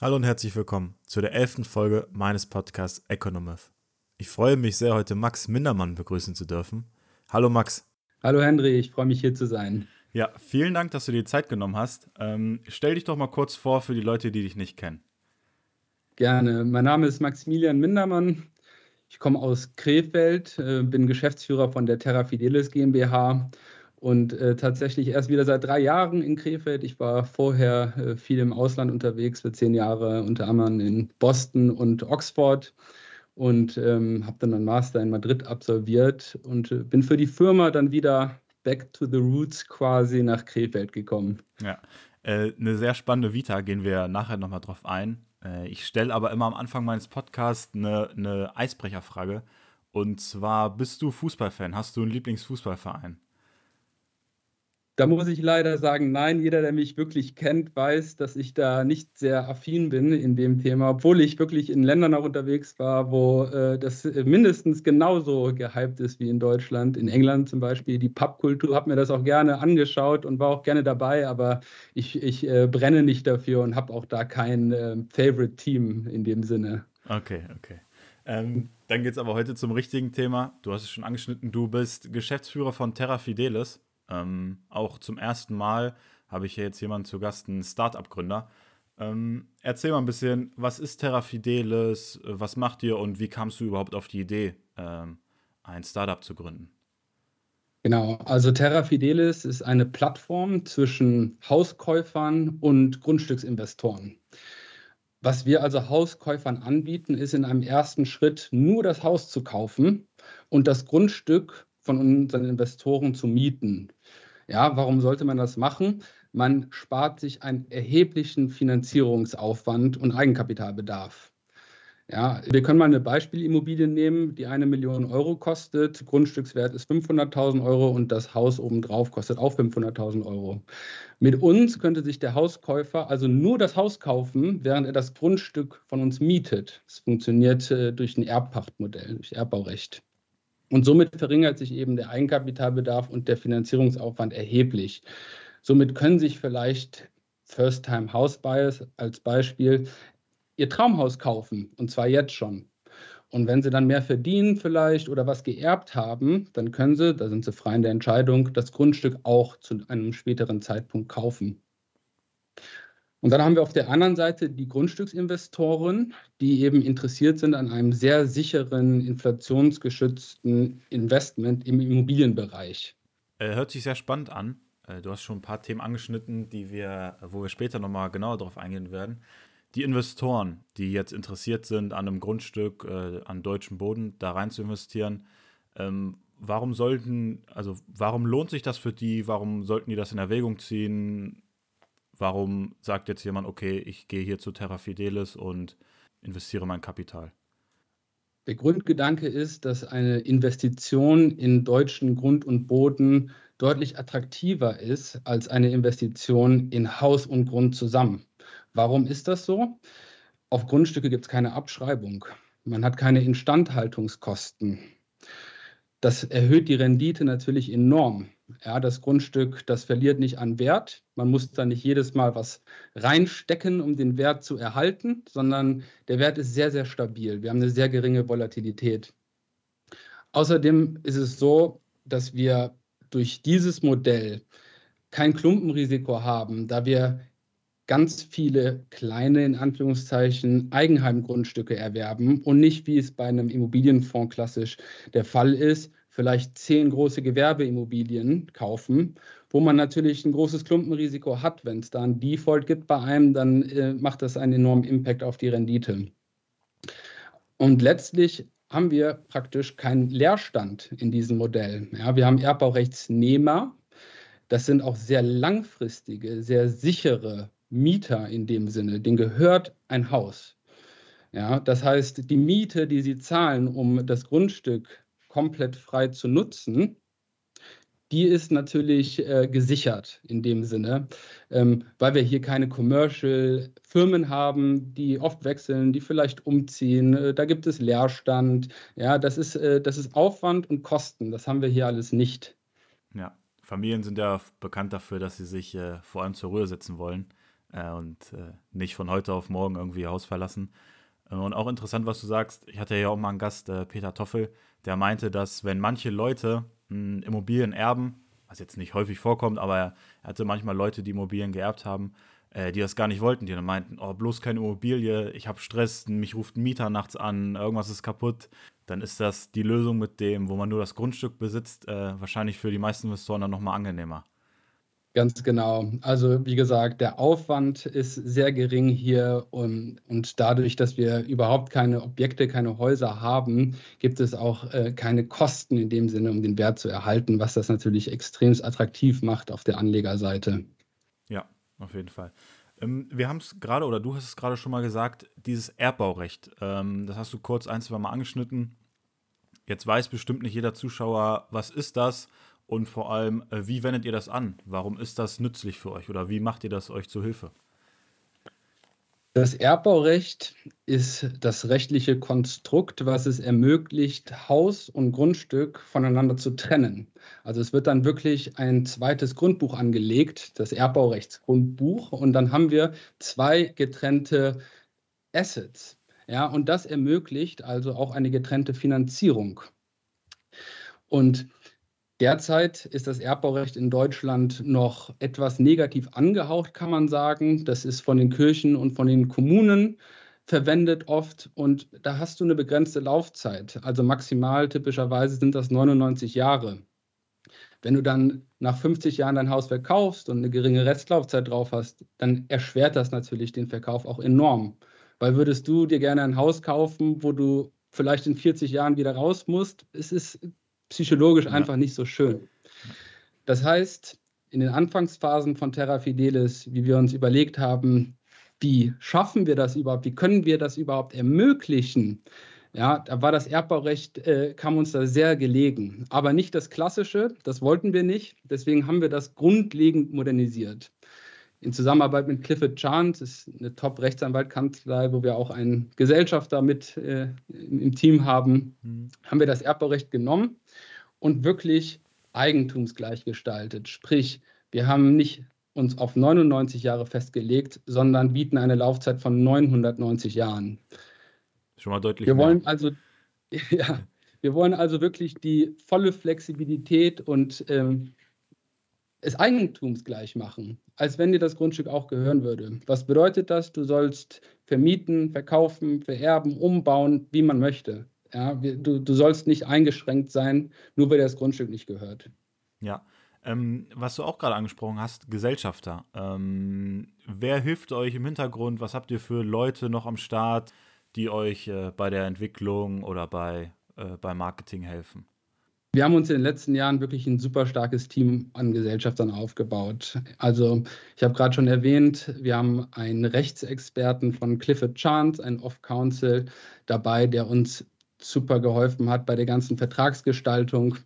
Hallo und herzlich willkommen zu der elften Folge meines Podcasts Economist. Ich freue mich sehr, heute Max Mindermann begrüßen zu dürfen. Hallo Max. Hallo Henry, ich freue mich hier zu sein. Ja, vielen Dank, dass du dir Zeit genommen hast. Ähm, stell dich doch mal kurz vor für die Leute, die dich nicht kennen. Gerne. Mein Name ist Maximilian Mindermann. Ich komme aus Krefeld, äh, bin Geschäftsführer von der Terra Fidelis GmbH und äh, tatsächlich erst wieder seit drei Jahren in Krefeld. Ich war vorher äh, viel im Ausland unterwegs, für zehn Jahre unter anderem in Boston und Oxford und ähm, habe dann einen Master in Madrid absolviert und äh, bin für die Firma dann wieder back to the roots quasi nach Krefeld gekommen. Ja, äh, eine sehr spannende Vita, gehen wir nachher nochmal drauf ein. Äh, ich stelle aber immer am Anfang meines Podcasts eine, eine Eisbrecherfrage. Und zwar, bist du Fußballfan? Hast du einen Lieblingsfußballverein? Da muss ich leider sagen, nein, jeder, der mich wirklich kennt, weiß, dass ich da nicht sehr affin bin in dem Thema, obwohl ich wirklich in Ländern auch unterwegs war, wo äh, das mindestens genauso gehypt ist wie in Deutschland. In England zum Beispiel, die Pubkultur, habe mir das auch gerne angeschaut und war auch gerne dabei, aber ich, ich äh, brenne nicht dafür und habe auch da kein äh, Favorite-Team in dem Sinne. Okay, okay. Ähm, dann geht es aber heute zum richtigen Thema. Du hast es schon angeschnitten, du bist Geschäftsführer von Terra Fidelis. Ähm, auch zum ersten Mal habe ich hier jetzt jemanden zu Gast, einen Startup-Gründer. Ähm, erzähl mal ein bisschen, was ist Terra Fidelis, was macht ihr und wie kamst du überhaupt auf die Idee, ähm, ein Startup zu gründen? Genau, also Terra Fidelis ist eine Plattform zwischen Hauskäufern und Grundstücksinvestoren. Was wir also Hauskäufern anbieten, ist in einem ersten Schritt nur das Haus zu kaufen und das Grundstück von unseren Investoren zu mieten. Ja, warum sollte man das machen? Man spart sich einen erheblichen Finanzierungsaufwand und Eigenkapitalbedarf. Ja, wir können mal eine Beispielimmobilie nehmen, die eine Million Euro kostet, Grundstückswert ist 500.000 Euro und das Haus obendrauf kostet auch 500.000 Euro. Mit uns könnte sich der Hauskäufer also nur das Haus kaufen, während er das Grundstück von uns mietet. Das funktioniert äh, durch ein Erbpachtmodell, durch Erbbaurecht. Und somit verringert sich eben der Eigenkapitalbedarf und der Finanzierungsaufwand erheblich. Somit können sich vielleicht First-Time-House-Buyers als Beispiel ihr Traumhaus kaufen, und zwar jetzt schon. Und wenn sie dann mehr verdienen vielleicht oder was geerbt haben, dann können sie, da sind sie frei in der Entscheidung, das Grundstück auch zu einem späteren Zeitpunkt kaufen. Und dann haben wir auf der anderen Seite die Grundstücksinvestoren, die eben interessiert sind an einem sehr sicheren, inflationsgeschützten Investment im Immobilienbereich. Äh, hört sich sehr spannend an. Äh, du hast schon ein paar Themen angeschnitten, die wir, wo wir später nochmal genauer darauf eingehen werden. Die Investoren, die jetzt interessiert sind, an einem Grundstück, äh, an deutschem Boden da rein zu investieren, ähm, warum sollten, also warum lohnt sich das für die? Warum sollten die das in Erwägung ziehen? Warum sagt jetzt jemand, okay, ich gehe hier zu Terra Fidelis und investiere mein Kapital? Der Grundgedanke ist, dass eine Investition in deutschen Grund und Boden deutlich attraktiver ist als eine Investition in Haus und Grund zusammen. Warum ist das so? Auf Grundstücke gibt es keine Abschreibung. Man hat keine Instandhaltungskosten. Das erhöht die Rendite natürlich enorm. Ja, das Grundstück, das verliert nicht an Wert. Man muss da nicht jedes Mal was reinstecken, um den Wert zu erhalten, sondern der Wert ist sehr, sehr stabil. Wir haben eine sehr geringe Volatilität. Außerdem ist es so, dass wir durch dieses Modell kein Klumpenrisiko haben, da wir ganz viele kleine, in Anführungszeichen, Eigenheimgrundstücke erwerben und nicht, wie es bei einem Immobilienfonds klassisch der Fall ist, vielleicht zehn große Gewerbeimmobilien kaufen, wo man natürlich ein großes Klumpenrisiko hat. Wenn es da ein Default gibt bei einem, dann äh, macht das einen enormen Impact auf die Rendite. Und letztlich haben wir praktisch keinen Leerstand in diesem Modell. Ja, wir haben Erbbaurechtsnehmer. Das sind auch sehr langfristige, sehr sichere Mieter in dem Sinne, denen gehört ein Haus. Ja, das heißt, die Miete, die sie zahlen, um das Grundstück komplett frei zu nutzen, die ist natürlich äh, gesichert in dem Sinne, ähm, weil wir hier keine Commercial Firmen haben, die oft wechseln, die vielleicht umziehen. Äh, da gibt es Leerstand. Ja, das ist, äh, das ist Aufwand und Kosten. Das haben wir hier alles nicht. Ja, Familien sind ja bekannt dafür, dass sie sich äh, vor allem zur Ruhe setzen wollen. äh, und äh, nicht von heute auf morgen irgendwie Haus verlassen. Äh, und auch interessant, was du sagst. Ich hatte ja auch mal einen Gast, äh, Peter Toffel, der meinte, dass wenn manche Leute mh, Immobilien erben, was jetzt nicht häufig vorkommt, aber er hatte manchmal Leute, die Immobilien geerbt haben, äh, die das gar nicht wollten, die dann meinten, oh, bloß keine Immobilie, ich habe Stress, mich ruft ein Mieter nachts an, irgendwas ist kaputt, dann ist das die Lösung mit dem, wo man nur das Grundstück besitzt, äh, wahrscheinlich für die meisten Investoren dann nochmal angenehmer. Ganz genau. Also wie gesagt, der Aufwand ist sehr gering hier und, und dadurch, dass wir überhaupt keine Objekte, keine Häuser haben, gibt es auch äh, keine Kosten in dem Sinne, um den Wert zu erhalten, was das natürlich extrem attraktiv macht auf der Anlegerseite. Ja, auf jeden Fall. Ähm, wir haben es gerade, oder du hast es gerade schon mal gesagt, dieses Erbbaurecht, ähm, das hast du kurz ein, zwei Mal angeschnitten. Jetzt weiß bestimmt nicht jeder Zuschauer, was ist das und vor allem, äh, wie wendet ihr das an? Warum ist das nützlich für euch oder wie macht ihr das euch zu Hilfe? Das Erbbaurecht ist das rechtliche Konstrukt, was es ermöglicht, Haus und Grundstück voneinander zu trennen. Also es wird dann wirklich ein zweites Grundbuch angelegt, das Erbbaurechtsgrundbuch, und dann haben wir zwei getrennte Assets. Ja, und das ermöglicht also auch eine getrennte Finanzierung. Und Derzeit ist das Erbbaurecht in Deutschland noch etwas negativ angehaucht, kann man sagen. Das ist von den Kirchen und von den Kommunen verwendet oft und da hast du eine begrenzte Laufzeit. Also maximal typischerweise sind das 99 Jahre. Wenn du dann nach 50 Jahren dein Haus verkaufst und eine geringe Restlaufzeit drauf hast, dann erschwert das natürlich den Verkauf auch enorm. Weil würdest du dir gerne ein Haus kaufen, wo du vielleicht in 40 Jahren wieder raus musst, es ist psychologisch ja. einfach nicht so schön. Das heißt, in den Anfangsphasen von Terra Fidelis, wie wir uns überlegt haben, wie schaffen wir das überhaupt, wie können wir das überhaupt ermöglichen, ja, da war das Erbbaurecht, äh, kam uns da sehr gelegen. Aber nicht das Klassische, das wollten wir nicht. Deswegen haben wir das grundlegend modernisiert. In Zusammenarbeit mit Clifford Chant, das ist eine Top-Rechtsanwaltkanzlei, wo wir auch einen Gesellschafter mit äh, im Team haben, mhm. haben wir das Erbbaurecht genommen und wirklich eigentumsgleich gestaltet. Sprich, wir haben nicht uns auf 99 Jahre festgelegt, sondern bieten eine Laufzeit von 990 Jahren. Schon mal deutlich. Wir mehr. wollen also, ja, wir wollen also wirklich die volle Flexibilität und ähm, es eigentumsgleich machen, als wenn dir das Grundstück auch gehören würde. Was bedeutet das? Du sollst vermieten, verkaufen, vererben, umbauen, wie man möchte. Ja, du, du sollst nicht eingeschränkt sein, nur weil das Grundstück nicht gehört. Ja, ähm, was du auch gerade angesprochen hast, Gesellschafter. Ähm, wer hilft euch im Hintergrund? Was habt ihr für Leute noch am Start, die euch äh, bei der Entwicklung oder bei, äh, beim Marketing helfen? Wir haben uns in den letzten Jahren wirklich ein super starkes Team an Gesellschaftern aufgebaut. Also ich habe gerade schon erwähnt, wir haben einen Rechtsexperten von Clifford Chance, ein Off-Council dabei, der uns super geholfen hat bei der ganzen Vertragsgestaltung.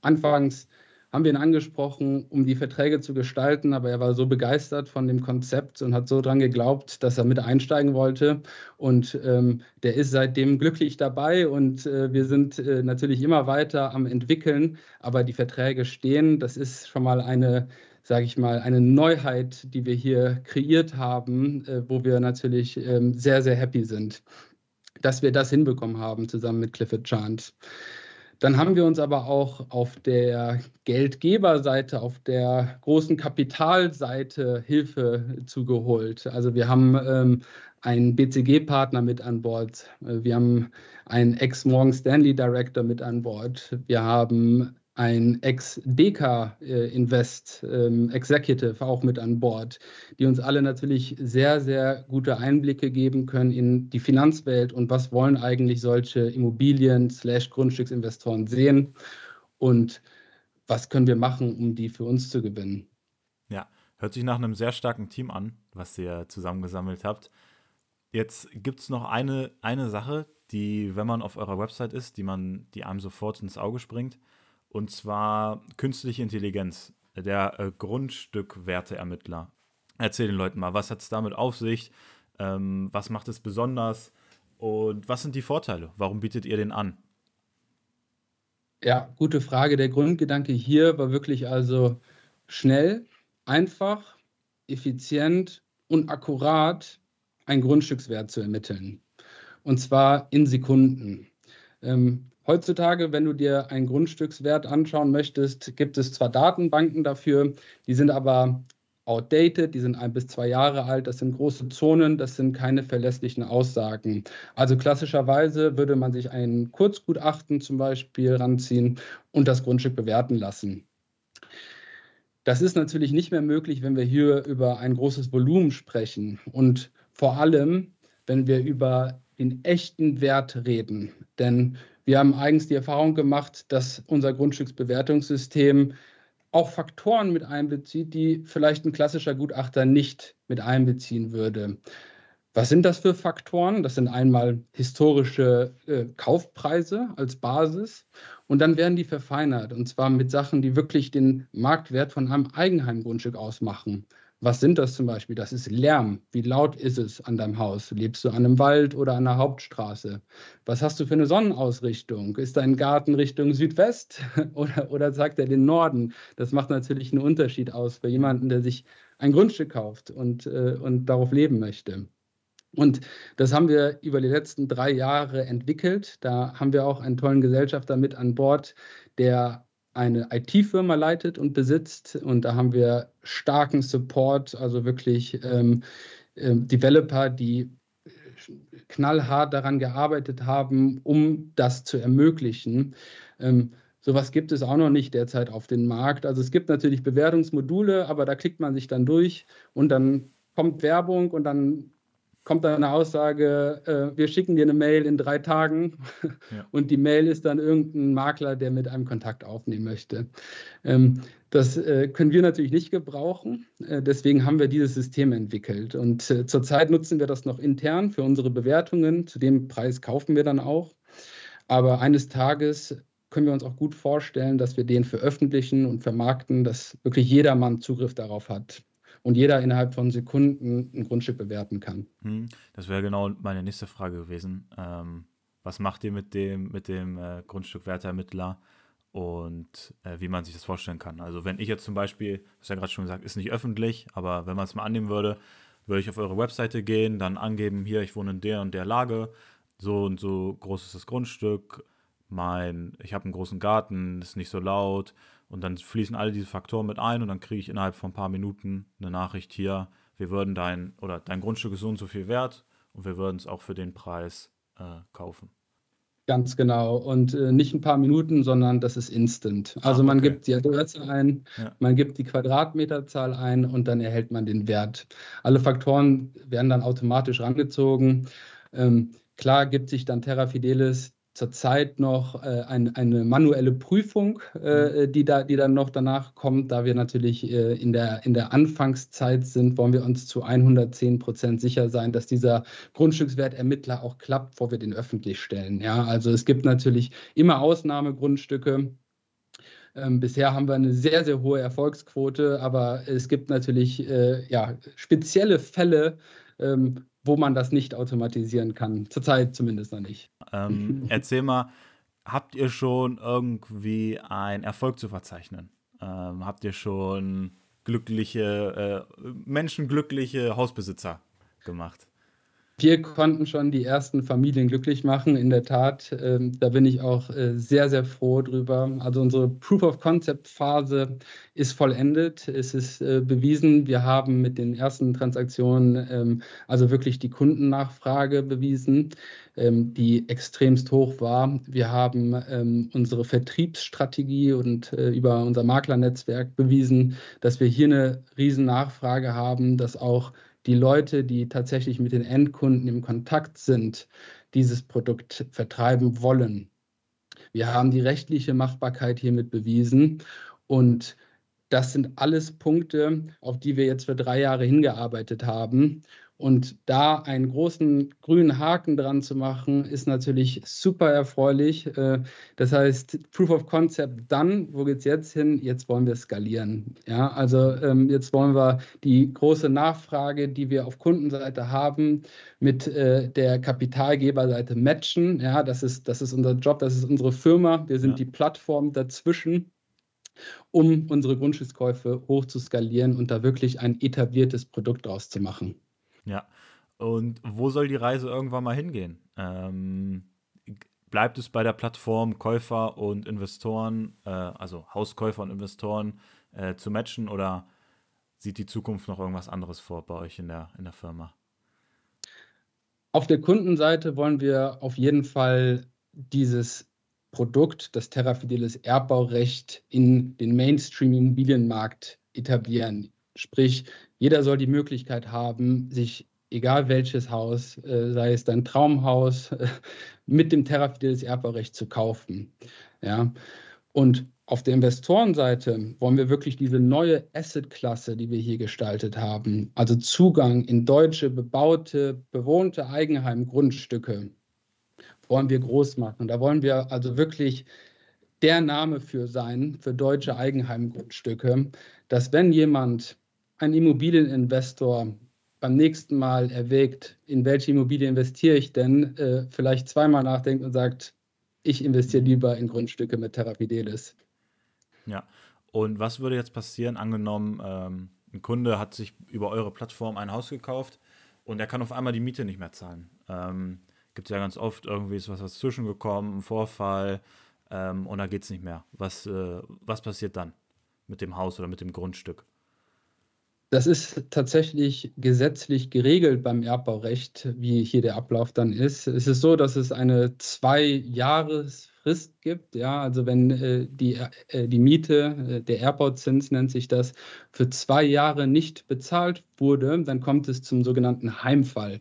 Anfangs haben wir ihn angesprochen, um die Verträge zu gestalten, aber er war so begeistert von dem Konzept und hat so dran geglaubt, dass er mit einsteigen wollte. Und ähm, der ist seitdem glücklich dabei und äh, wir sind äh, natürlich immer weiter am entwickeln, aber die Verträge stehen. Das ist schon mal eine sage ich mal, eine Neuheit, die wir hier kreiert haben, äh, wo wir natürlich ähm, sehr, sehr happy sind dass wir das hinbekommen haben zusammen mit Clifford Chant. Dann haben wir uns aber auch auf der Geldgeberseite, auf der großen Kapitalseite Hilfe zugeholt. Also wir haben ähm, einen BCG-Partner mit an Bord. Wir haben einen Ex-Morgan Stanley Director mit an Bord. Wir haben ein Ex-Deka-Invest ähm, Executive auch mit an Bord, die uns alle natürlich sehr, sehr gute Einblicke geben können in die Finanzwelt und was wollen eigentlich solche Immobilien-Grundstücksinvestoren sehen und was können wir machen, um die für uns zu gewinnen. Ja, hört sich nach einem sehr starken Team an, was ihr zusammengesammelt habt. Jetzt gibt es noch eine, eine Sache, die, wenn man auf eurer Website ist, die man, die einem sofort ins Auge springt. Und zwar künstliche Intelligenz, der äh, Grundstückwerteermittler. Erzähl den Leuten mal, was hat es damit auf sich? Ähm, was macht es besonders? Und was sind die Vorteile? Warum bietet ihr den an? Ja, gute Frage. Der Grundgedanke hier war wirklich also schnell, einfach, effizient und akkurat einen Grundstückswert zu ermitteln. Und zwar in Sekunden. Ähm, heutzutage, wenn du dir einen Grundstückswert anschauen möchtest, gibt es zwar Datenbanken dafür, die sind aber outdated, die sind ein bis zwei Jahre alt, das sind große Zonen, das sind keine verlässlichen Aussagen. Also klassischerweise würde man sich ein Kurzgutachten zum Beispiel ranziehen und das Grundstück bewerten lassen. Das ist natürlich nicht mehr möglich, wenn wir hier über ein großes Volumen sprechen und vor allem, wenn wir über den echten Wert reden. Denn wir haben eigens die Erfahrung gemacht, dass unser Grundstücksbewertungssystem auch Faktoren mit einbezieht, die vielleicht ein klassischer Gutachter nicht mit einbeziehen würde. Was sind das für Faktoren? Das sind einmal historische äh, Kaufpreise als Basis und dann werden die verfeinert und zwar mit Sachen, die wirklich den Marktwert von einem Eigenheimgrundstück ausmachen. Was sind das zum Beispiel? Das ist Lärm. Wie laut ist es an deinem Haus? Lebst du an einem Wald oder an einer Hauptstraße? Was hast du für eine Sonnenausrichtung? Ist dein Garten Richtung Südwest oder, oder sagt er den Norden? Das macht natürlich einen Unterschied aus für jemanden, der sich ein Grundstück kauft und, äh, und darauf leben möchte. Und das haben wir über die letzten drei Jahre entwickelt. Da haben wir auch einen tollen Gesellschafter mit an Bord, der eine IT-Firma leitet und besitzt. Und da haben wir starken Support, also wirklich ähm, äh, Developer, die knallhart daran gearbeitet haben, um das zu ermöglichen. Ähm, Sowas gibt es auch noch nicht derzeit auf dem Markt. Also es gibt natürlich Bewertungsmodule, aber da klickt man sich dann durch und dann kommt Werbung und dann kommt dann eine Aussage, äh, wir schicken dir eine Mail in drei Tagen ja. und die Mail ist dann irgendein Makler, der mit einem Kontakt aufnehmen möchte. Ähm, das äh, können wir natürlich nicht gebrauchen. Äh, deswegen haben wir dieses System entwickelt. Und äh, zurzeit nutzen wir das noch intern für unsere Bewertungen. Zu dem Preis kaufen wir dann auch. Aber eines Tages können wir uns auch gut vorstellen, dass wir den veröffentlichen und vermarkten, dass wirklich jedermann Zugriff darauf hat und jeder innerhalb von Sekunden ein Grundstück bewerten kann. Hm, das wäre genau meine nächste Frage gewesen. Ähm, was macht ihr mit dem, mit dem äh, Grundstückwertermittler und äh, wie man sich das vorstellen kann? Also wenn ich jetzt zum Beispiel, du hast ja gerade schon gesagt, ist nicht öffentlich, aber wenn man es mal annehmen würde, würde ich auf eure Webseite gehen, dann angeben, hier, ich wohne in der und der Lage, so und so groß ist das Grundstück, mein, ich habe einen großen Garten, ist nicht so laut, und dann fließen alle diese Faktoren mit ein und dann kriege ich innerhalb von ein paar Minuten eine Nachricht hier, wir würden dein oder dein Grundstück ist so und so viel wert und wir würden es auch für den Preis äh, kaufen. Ganz genau. Und äh, nicht ein paar Minuten, sondern das ist instant. Also ah, man gibt die Adresse ein, ja. man gibt die Quadratmeterzahl ein und dann erhält man den Wert. Alle Faktoren werden dann automatisch rangezogen. Ähm, klar gibt sich dann Terra Fidelis zurzeit noch äh, ein, eine manuelle Prüfung, äh, mhm. die, da, die dann noch danach kommt. Da wir natürlich äh, in, der, in der Anfangszeit sind, wollen wir uns zu 110 Prozent sicher sein, dass dieser Grundstückswertermittler auch klappt, bevor wir den öffentlich stellen. Ja, also es gibt natürlich immer Ausnahmegrundstücke. Ähm, bisher haben wir eine sehr, sehr hohe Erfolgsquote, aber es gibt natürlich äh, ja, spezielle Fälle, ähm, wo man das nicht automatisieren kann. Zurzeit zumindest noch nicht. Ähm, erzähl mal, habt ihr schon irgendwie einen Erfolg zu verzeichnen? Ähm, habt ihr schon glückliche, äh, menschenglückliche Hausbesitzer gemacht? Wir konnten schon die ersten Familien glücklich machen, in der Tat. Ähm, da bin ich auch äh, sehr, sehr froh drüber. Also unsere Proof-of-Concept-Phase ist vollendet. Es ist äh, bewiesen. Wir haben mit den ersten Transaktionen ähm, also wirklich die Kundennachfrage bewiesen, ähm, die extremst hoch war. Wir haben ähm, unsere Vertriebsstrategie und äh, über unser Maklernetzwerk bewiesen, dass wir hier eine riesen Nachfrage haben, dass auch die Leute, die tatsächlich mit den Endkunden im Kontakt sind, dieses Produkt vertreiben wollen. Wir haben die rechtliche Machbarkeit hiermit bewiesen und das sind alles Punkte, auf die wir jetzt für drei Jahre hingearbeitet haben. Und da einen großen grünen Haken dran zu machen, ist natürlich super erfreulich. Äh, das heißt, Proof of Concept dann, wo geht es jetzt hin? Jetzt wollen wir skalieren. Ja, also ähm, jetzt wollen wir die große Nachfrage, die wir auf Kundenseite haben, mit äh, der Kapitalgeberseite matchen. Ja, das ist, das ist unser Job, das ist unsere Firma. Wir sind ja. die Plattform dazwischen. um unsere Grundstückskäufe hoch zu skalieren und da wirklich ein etabliertes Produkt draus zu machen. Ja, und wo soll die Reise irgendwann mal hingehen? Ähm, bleibt es bei der Plattform Käufer und Investoren, äh, also Hauskäufer und Investoren äh, zu matchen oder sieht die Zukunft noch irgendwas anderes vor bei euch in der, in der Firma? Auf der Kundenseite wollen wir auf jeden Fall dieses Produkt, das Terrafideles Erbbaurecht, in den Mainstream-Immobilienmarkt etablieren. Sprich, jeder soll die Möglichkeit haben, sich egal welches Haus, äh, sei es dein Traumhaus, mit dem Terrafideles Erbbaurecht zu kaufen. Ja. Und auf der Investorenseite wollen wir wirklich diese neue Asset-Klasse, die wir hier gestaltet haben, also Zugang in deutsche, bebaute, bewohnte Eigenheimgrundstücke, wollen wir groß machen. Da wollen wir also wirklich der Name für sein, für deutsche Eigenheimgrundstücke, dass wenn jemand, ein Immobilieninvestor, beim nächsten Mal erwägt, in welche Immobilie investiere ich denn, äh, vielleicht zweimal nachdenkt und sagt, ich investiere lieber in Grundstücke mit Terrafidelis. Ja, und was würde jetzt passieren, angenommen, ähm, ein Kunde hat sich über eure Plattform ein Haus gekauft und er kann auf einmal die Miete nicht mehr zahlen. Ähm, Gibt es ja ganz oft irgendwie ist was dazwischen gekommen, ein Vorfall ähm, und da geht es nicht mehr. Was, äh, was passiert dann mit dem Haus oder mit dem Grundstück? Das ist tatsächlich gesetzlich geregelt beim Erbbaurecht, wie hier der Ablauf dann ist. Es ist so, dass es eine Zwei-Jahres-Frist gibt. Ja, also wenn äh, die, äh, die Miete, äh, der Erbbauzins nennt sich das, für zwei Jahre nicht bezahlt wurde, dann kommt es zum sogenannten Heimfall.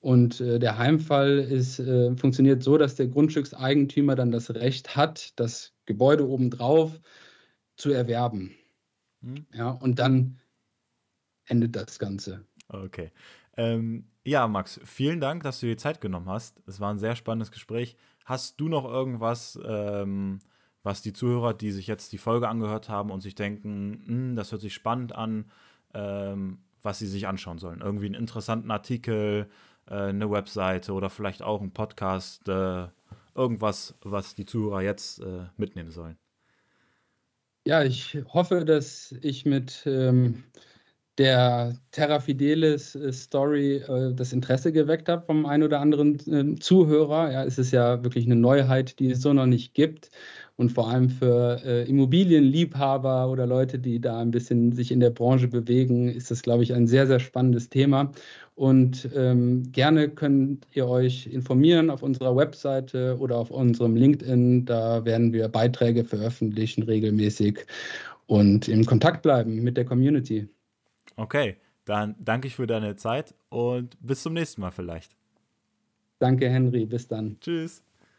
Und äh, der Heimfall ist, äh, funktioniert so, dass der Grundstückseigentümer dann das Recht hat, das Gebäude obendrauf zu erwerben. Hm. Ja, und dann endet das Ganze. Okay. Ähm, ja, Max, vielen Dank, dass du dir Zeit genommen hast. Es war ein sehr spannendes Gespräch. Hast du noch irgendwas, ähm, was die Zuhörer, die sich jetzt die Folge angehört haben und sich denken, hm, das hört sich spannend an, ähm, was sie sich anschauen sollen? Irgendwie einen interessanten Artikel, äh, eine Webseite oder vielleicht auch ein Podcast, äh, irgendwas, was die Zuhörer jetzt äh, mitnehmen sollen? Ja, ich hoffe, dass ich mit ähm, der Terra Fidelis äh, Story äh, das Interesse geweckt hat vom einen oder anderen äh, Zuhörer. Ja, es ist ja wirklich eine Neuheit, die es so noch nicht gibt. Und vor allem für äh, Immobilienliebhaber oder Leute, die da ein bisschen sich in der Branche bewegen, ist das, glaube ich, ein sehr, sehr spannendes Thema. Und ähm, gerne könnt ihr euch informieren auf unserer Webseite oder auf unserem LinkedIn. Da werden wir Beiträge veröffentlichen regelmäßig und im Kontakt bleiben mit der Community. Okay, dann danke ich für deine Zeit und bis zum nächsten Mal vielleicht. Danke, Henry. Bis dann. Tschüss.